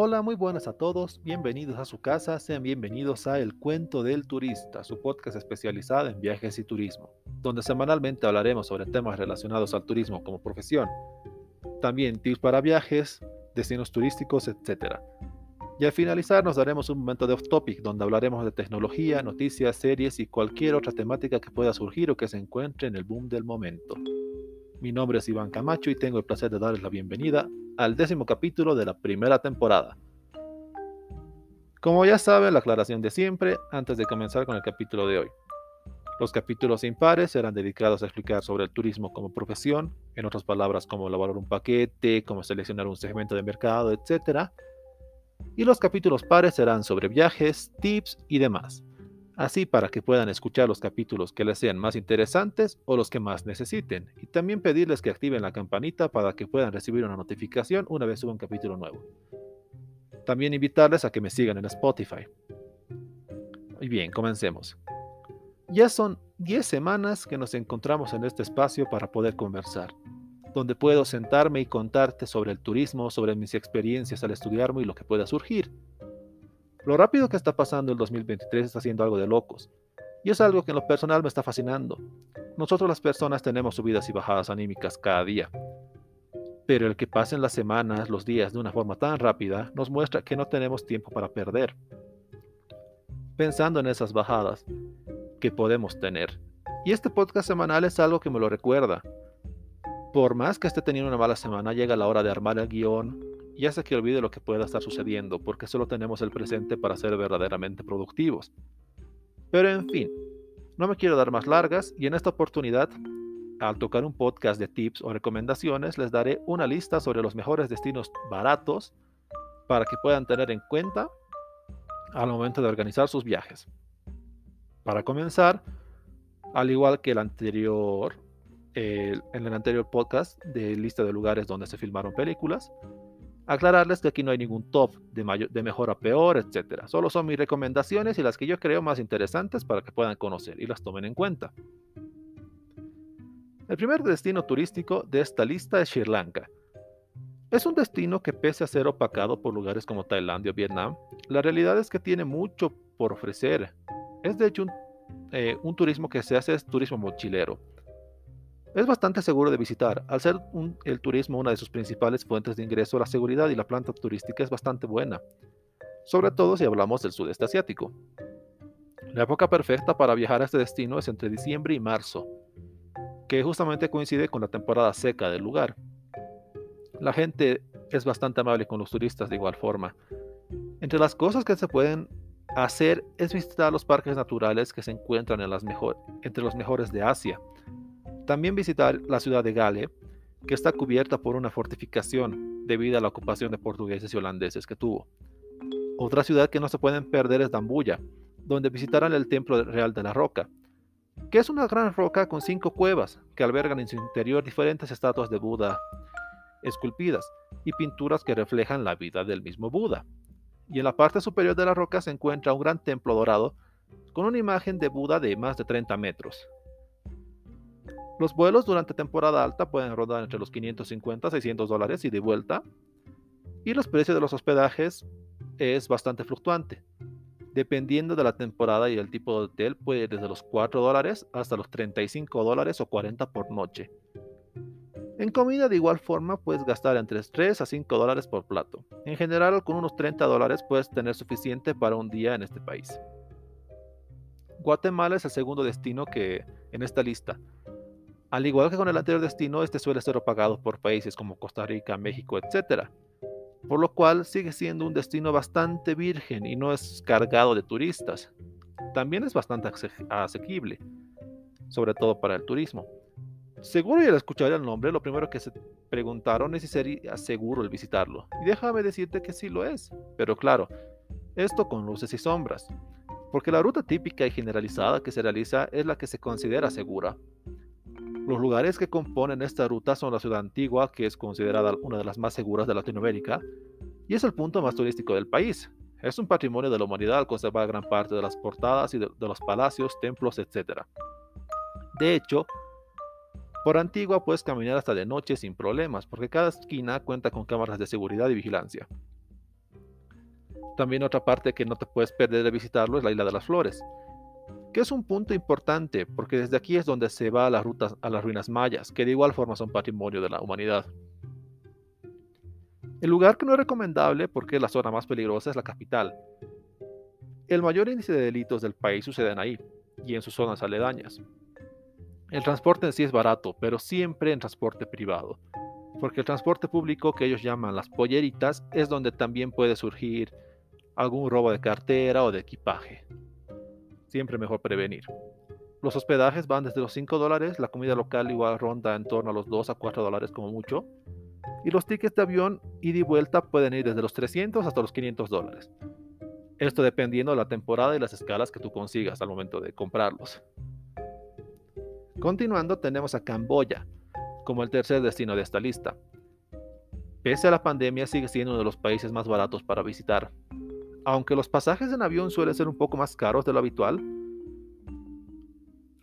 Hola, muy buenas a todos, bienvenidos a su casa, sean bienvenidos a El Cuento del Turista, su podcast especializado en viajes y turismo, donde semanalmente hablaremos sobre temas relacionados al turismo como profesión, también tips para viajes, destinos turísticos, etc. Y al finalizar nos daremos un momento de off-topic donde hablaremos de tecnología, noticias, series y cualquier otra temática que pueda surgir o que se encuentre en el boom del momento. Mi nombre es Iván Camacho y tengo el placer de darles la bienvenida al décimo capítulo de la primera temporada. Como ya saben, la aclaración de siempre antes de comenzar con el capítulo de hoy. Los capítulos impares serán dedicados a explicar sobre el turismo como profesión, en otras palabras como elaborar un paquete, cómo seleccionar un segmento de mercado, etc. Y los capítulos pares serán sobre viajes, tips y demás así para que puedan escuchar los capítulos que les sean más interesantes o los que más necesiten, y también pedirles que activen la campanita para que puedan recibir una notificación una vez suba un capítulo nuevo. También invitarles a que me sigan en Spotify. Y bien, comencemos. Ya son 10 semanas que nos encontramos en este espacio para poder conversar, donde puedo sentarme y contarte sobre el turismo, sobre mis experiencias al estudiarme y lo que pueda surgir. Lo rápido que está pasando el 2023 está haciendo algo de locos. Y es algo que en lo personal me está fascinando. Nosotros las personas tenemos subidas y bajadas anímicas cada día. Pero el que pasen las semanas, los días de una forma tan rápida nos muestra que no tenemos tiempo para perder. Pensando en esas bajadas que podemos tener. Y este podcast semanal es algo que me lo recuerda. Por más que esté teniendo una mala semana, llega la hora de armar el guion, y hace que olvide lo que pueda estar sucediendo, porque solo tenemos el presente para ser verdaderamente productivos. Pero en fin, no me quiero dar más largas y en esta oportunidad, al tocar un podcast de tips o recomendaciones, les daré una lista sobre los mejores destinos baratos para que puedan tener en cuenta al momento de organizar sus viajes. Para comenzar, al igual que el anterior, en el anterior podcast de lista de lugares donde se filmaron películas, Aclararles que aquí no hay ningún top de, de mejor a peor, etc. Solo son mis recomendaciones y las que yo creo más interesantes para que puedan conocer y las tomen en cuenta. El primer destino turístico de esta lista es Sri Lanka. Es un destino que pese a ser opacado por lugares como Tailandia o Vietnam, la realidad es que tiene mucho por ofrecer. Es de hecho un, eh, un turismo que se hace es turismo mochilero es bastante seguro de visitar. Al ser el turismo una de sus principales fuentes de ingreso, la seguridad y la planta turística es bastante buena, sobre todo si hablamos del sudeste asiático. La época perfecta para viajar a este destino es entre diciembre y marzo, que justamente coincide con la temporada seca del lugar. La gente es bastante amable con los turistas de igual forma. Entre las cosas que se pueden hacer es visitar los parques naturales que se encuentran entre los mejores de Asia, también visitar la ciudad de Gale, que está cubierta por una fortificación debido a la ocupación de portugueses y holandeses que tuvo. Otra ciudad que no se pueden perder es Dambuya, donde visitarán el Templo Real de la Roca, que es una gran roca con cinco cuevas que albergan en su interior diferentes estatuas de Buda esculpidas y pinturas que reflejan la vida del mismo Buda. Y en la parte superior de la roca se encuentra un gran templo dorado con una imagen de Buda de más de 30 metros, los vuelos durante temporada alta pueden rodar entre los 550 a 600 dólares y de vuelta. Y los precios de los hospedajes es bastante fluctuante. Dependiendo de la temporada y el tipo de hotel, puede ir desde los 4 dólares hasta los 35 dólares o 40 por noche. En comida de igual forma puedes gastar entre 3 a 5 dólares por plato. En general con unos 30 dólares puedes tener suficiente para un día en este país. Guatemala es el segundo destino que en esta lista. Al igual que con el anterior destino, este suele ser pagado por países como Costa Rica, México, etc. Por lo cual sigue siendo un destino bastante virgen y no es cargado de turistas. También es bastante asequible, sobre todo para el turismo. Seguro ya al escuchar el nombre, lo primero que se preguntaron es si sería seguro el visitarlo. Y déjame decirte que sí lo es. Pero claro, esto con luces y sombras. Porque la ruta típica y generalizada que se realiza es la que se considera segura. Los lugares que componen esta ruta son la ciudad antigua, que es considerada una de las más seguras de Latinoamérica, y es el punto más turístico del país. Es un patrimonio de la humanidad al conservar gran parte de las portadas y de, los palacios, templos, etc. De hecho, por Antigua puedes caminar hasta de noche sin problemas, porque cada esquina cuenta con cámaras de seguridad y vigilancia. También otra parte que no te puedes perder de visitarlo es la Isla de las Flores, que es un punto importante porque desde aquí es donde se va a las rutas a las ruinas mayas, que de igual forma son patrimonio de la humanidad. El lugar que no es recomendable porque es la zona más peligrosa es la capital. El mayor índice de delitos del país suceden ahí y en sus zonas aledañas. El transporte en sí es barato, pero siempre en transporte privado, porque el transporte público que ellos llaman las polleritas es donde también puede surgir algún robo de cartera o de equipaje. Siempre mejor prevenir. Los hospedajes van desde los 5 dólares, la comida local igual ronda en torno a los 2 a 4 dólares como mucho, y los tickets de avión ida y vuelta pueden ir desde los 300 hasta los 500 dólares. Esto dependiendo de la temporada y las escalas que tú consigas al momento de comprarlos. Continuando tenemos a Camboya como el tercer destino de esta lista. Pese a la pandemia sigue siendo uno de los países más baratos para visitar. Aunque los pasajes en avión suelen ser un poco más caros de lo habitual,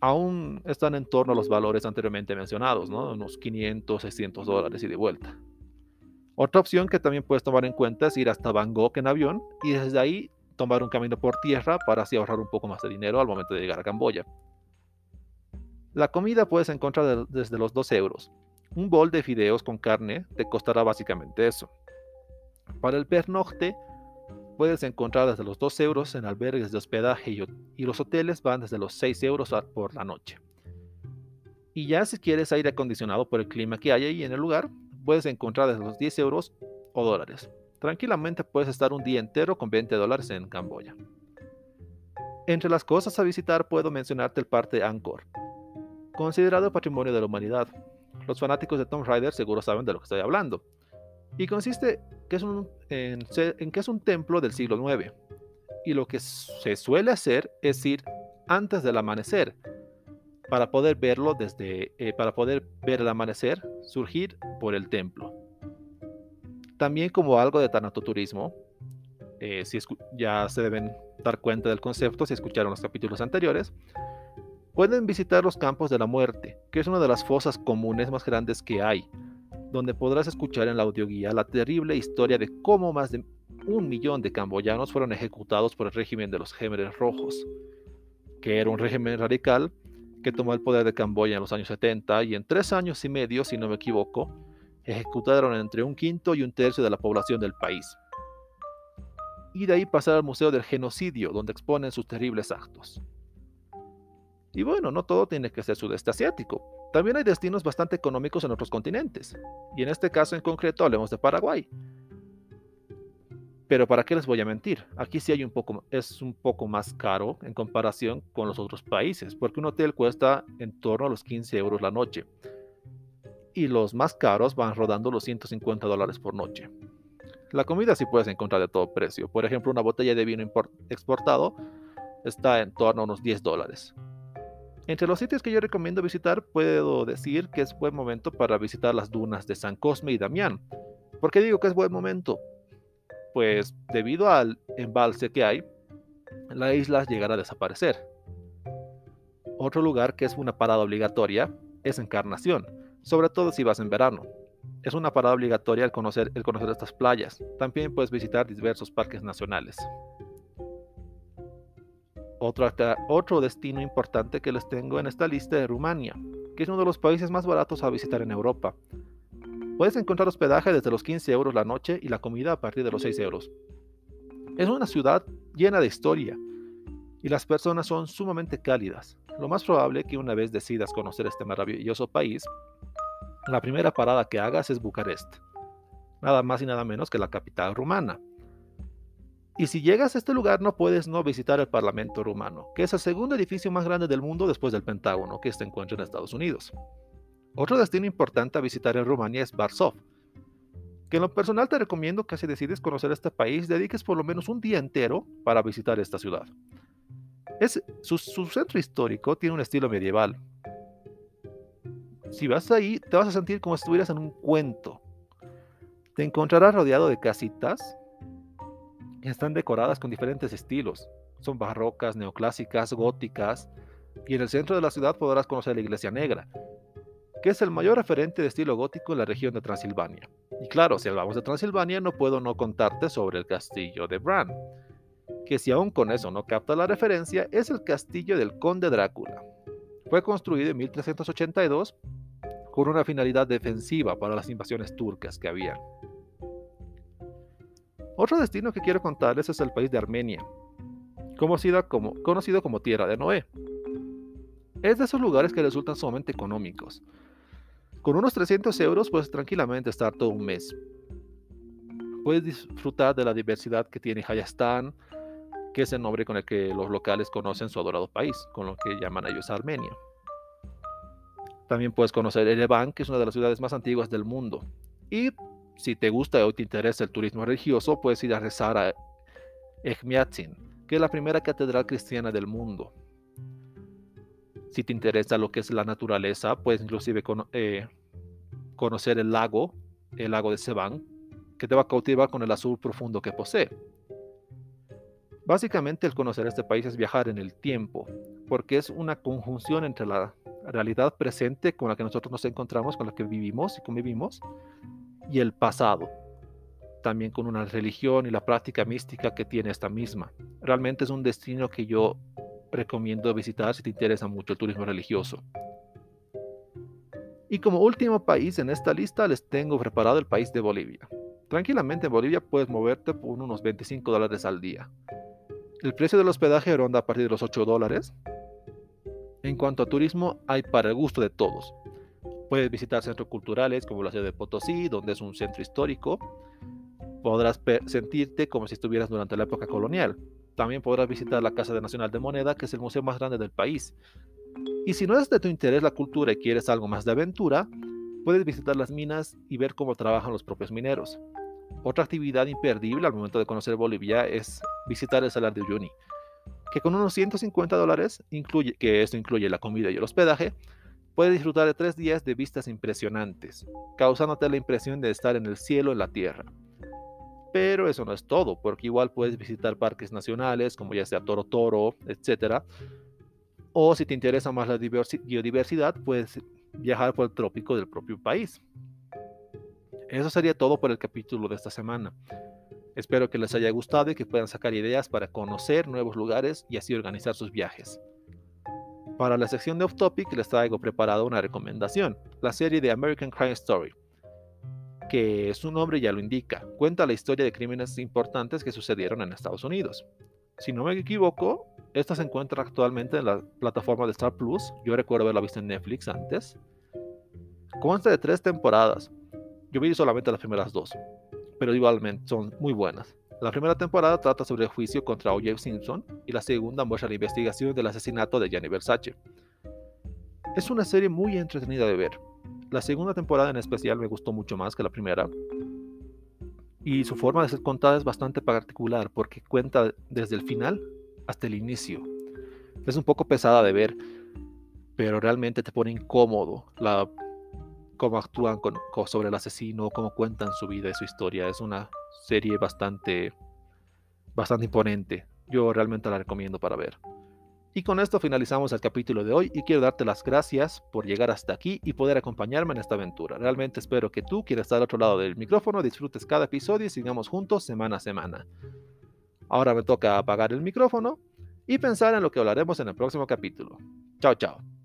aún están en torno a los valores anteriormente mencionados, ¿no? unos 500, 600 dólares y de vuelta. Otra opción que también puedes tomar en cuenta es ir hasta Bangkok en avión y desde ahí tomar un camino por tierra para así ahorrar un poco más de dinero al momento de llegar a Camboya. La comida puedes encontrar desde los 2 euros. Un bol de fideos con carne te costará básicamente eso. Para el pernocte puedes encontrar desde los 2 euros en albergues de hospedaje y, los hoteles van desde los 6 euros por la noche. Y ya si quieres aire acondicionado por el clima que hay ahí en el lugar, puedes encontrar desde los 10 euros o dólares. Tranquilamente puedes estar un día entero con 20 dólares en Camboya. Entre las cosas a visitar puedo mencionarte el parque Angkor, considerado patrimonio de la humanidad. Los fanáticos de Tomb Raider seguro saben de lo que estoy hablando. Y consiste que es un, en, que es un templo del siglo IX. Y lo que se suele hacer es ir antes del amanecer para poder verlo desde eh, para poder ver el amanecer surgir por el templo. También como algo de tanatoturismo, eh, si ya se deben dar cuenta del concepto si escucharon los capítulos anteriores, Pueden visitar los campos de la muerte, que es una de las fosas comunes más grandes que hay, donde podrás escuchar en la audioguía la terrible historia de cómo más de un millón de camboyanos fueron ejecutados por el régimen de los Gémeres Rojos, que era un régimen radical que tomó el poder de Camboya en los años 70 y en tres años y medio, si no me equivoco, ejecutaron entre un quinto y un tercio de la población del país. Y de ahí pasar al Museo del Genocidio, donde exponen sus terribles actos. Y bueno, no todo tiene que ser sudeste asiático. También hay destinos bastante económicos en otros continentes. Y en este caso en concreto hablemos de Paraguay. Pero para qué les voy a mentir, aquí sí hay un poco, es un poco más caro en comparación con los otros países, porque un hotel cuesta en torno a los 15 euros la noche. Y los más caros van rodando los 150 dólares por noche. La comida sí puedes encontrar de todo precio. Por ejemplo, una botella de vino exportado está en torno a unos 10 dólares. Entre los sitios que yo recomiendo visitar, puedo decir que es buen momento para visitar las dunas de San Cosme y Damián. ¿Por qué digo que es buen momento? Pues debido al embalse que hay, la isla llegará a desaparecer. Otro lugar que es una parada obligatoria es Encarnación, sobre todo si vas en verano. Es una parada obligatoria el conocer, el conocer estas playas. También puedes visitar diversos parques nacionales. Otro, destino importante que les tengo en esta lista es Rumania, que es uno de los países más baratos a visitar en Europa. Puedes encontrar hospedaje desde los 15 euros la noche y la comida a partir de los 6 euros. Es una ciudad llena de historia y las personas son sumamente cálidas. Lo más probable que una vez decidas conocer este maravilloso país, la primera parada que hagas es Bucarest, nada más y nada menos que la capital rumana. Y si llegas a este lugar no puedes no visitar el Parlamento rumano, que es el segundo edificio más grande del mundo después del Pentágono, que se encuentra en Estados Unidos. Otro destino importante a visitar en Rumania es Varsov, que en lo personal te recomiendo que si decides conocer este país, dediques por lo menos un día entero para visitar esta ciudad. Es, su, su centro histórico tiene un estilo medieval. Si vas ahí, te vas a sentir como si estuvieras en un cuento. Te encontrarás rodeado de casitas están decoradas con diferentes estilos. Son barrocas, neoclásicas, góticas. Y en el centro de la ciudad podrás conocer la Iglesia Negra, que es el mayor referente de estilo gótico en la región de Transilvania. Y claro, si hablamos de Transilvania, no puedo no contarte sobre el castillo de Bran, que si aún con eso no capta la referencia, es el castillo del conde Drácula. Fue construido en 1382 con una finalidad defensiva para las invasiones turcas que había. Otro destino que quiero contarles es el país de Armenia, conocido como, conocido como Tierra de Noé. Es de esos lugares que resultan sumamente económicos. Con unos 300 euros puedes tranquilamente estar todo un mes. Puedes disfrutar de la diversidad que tiene Hayastan, que es el nombre con el que los locales conocen su adorado país, con lo que llaman ellos Armenia. También puedes conocer Erevan, que es una de las ciudades más antiguas del mundo. Y si te gusta o te interesa el turismo religioso, puedes ir a rezar a Echmiadzin, que es la primera catedral cristiana del mundo. Si te interesa lo que es la naturaleza, puedes inclusive eh, conocer el lago, el lago de Sevan, que te va a cautivar con el azul profundo que posee. Básicamente el conocer este país es viajar en el tiempo, porque es una conjunción entre la realidad presente con la que nosotros nos encontramos, con la que vivimos y convivimos, y el pasado, también con una religión y la práctica mística que tiene esta misma. Realmente es un destino que yo recomiendo visitar si te interesa mucho el turismo religioso. Y como último país en esta lista les tengo preparado el país de Bolivia. Tranquilamente en Bolivia puedes moverte por unos 25 dólares al día. El precio del hospedaje ronda a partir de los 8 dólares. En cuanto a turismo, hay para el gusto de todos. Puedes visitar centros culturales como la ciudad de Potosí, donde es un centro histórico. Podrás sentirte como si estuvieras durante la época colonial. También podrás visitar la Casa Nacional de Moneda, que es el museo más grande del país. Y si no es de tu interés la cultura y quieres algo más de aventura, puedes visitar las minas y ver cómo trabajan los propios mineros. Otra actividad imperdible al momento de conocer Bolivia es visitar el Salar de Uyuni, que con unos 150 dólares, incluye, que esto incluye la comida y el hospedaje, puedes disfrutar de tres días de vistas impresionantes, causándote la impresión de estar en el cielo en la tierra. Pero eso no es todo, porque igual puedes visitar parques nacionales, como ya sea Toro Toro, etc. O si te interesa más la biodiversidad, puedes viajar por el trópico del propio país. Eso sería todo por el capítulo de esta semana. Espero que les haya gustado y que puedan sacar ideas para conocer nuevos lugares y así organizar sus viajes. Para la sección de Off Topic les traigo preparado una recomendación, la serie de American Crime Story, que su nombre ya lo indica, cuenta la historia de crímenes importantes que sucedieron en Estados Unidos. Si no me equivoco, esta se encuentra actualmente en la plataforma de Star Plus, yo recuerdo haberla visto en Netflix antes. Consta de tres temporadas, yo vi solamente las primeras dos, pero igualmente son muy buenas. La primera temporada trata sobre el juicio contra O.J. Simpson y la segunda muestra la investigación del asesinato de Gianni Versace. Es una serie muy entretenida de ver. La segunda temporada en especial me gustó mucho más que la primera. Y su forma de ser contada es bastante particular porque cuenta desde el final hasta el inicio. Es un poco pesada de ver, pero realmente te pone incómodo la cómo actúan con, sobre el asesino, cómo cuentan su vida y su historia. Es una serie bastante, bastante imponente. Yo realmente la recomiendo para ver. Y con esto finalizamos el capítulo de hoy y quiero darte las gracias por llegar hasta aquí y poder acompañarme en esta aventura. Realmente espero que tú, quieras estar al otro lado del micrófono, disfrutes cada episodio y sigamos juntos semana a semana. Ahora me toca apagar el micrófono y pensar en lo que hablaremos en el próximo capítulo. Chao, chao.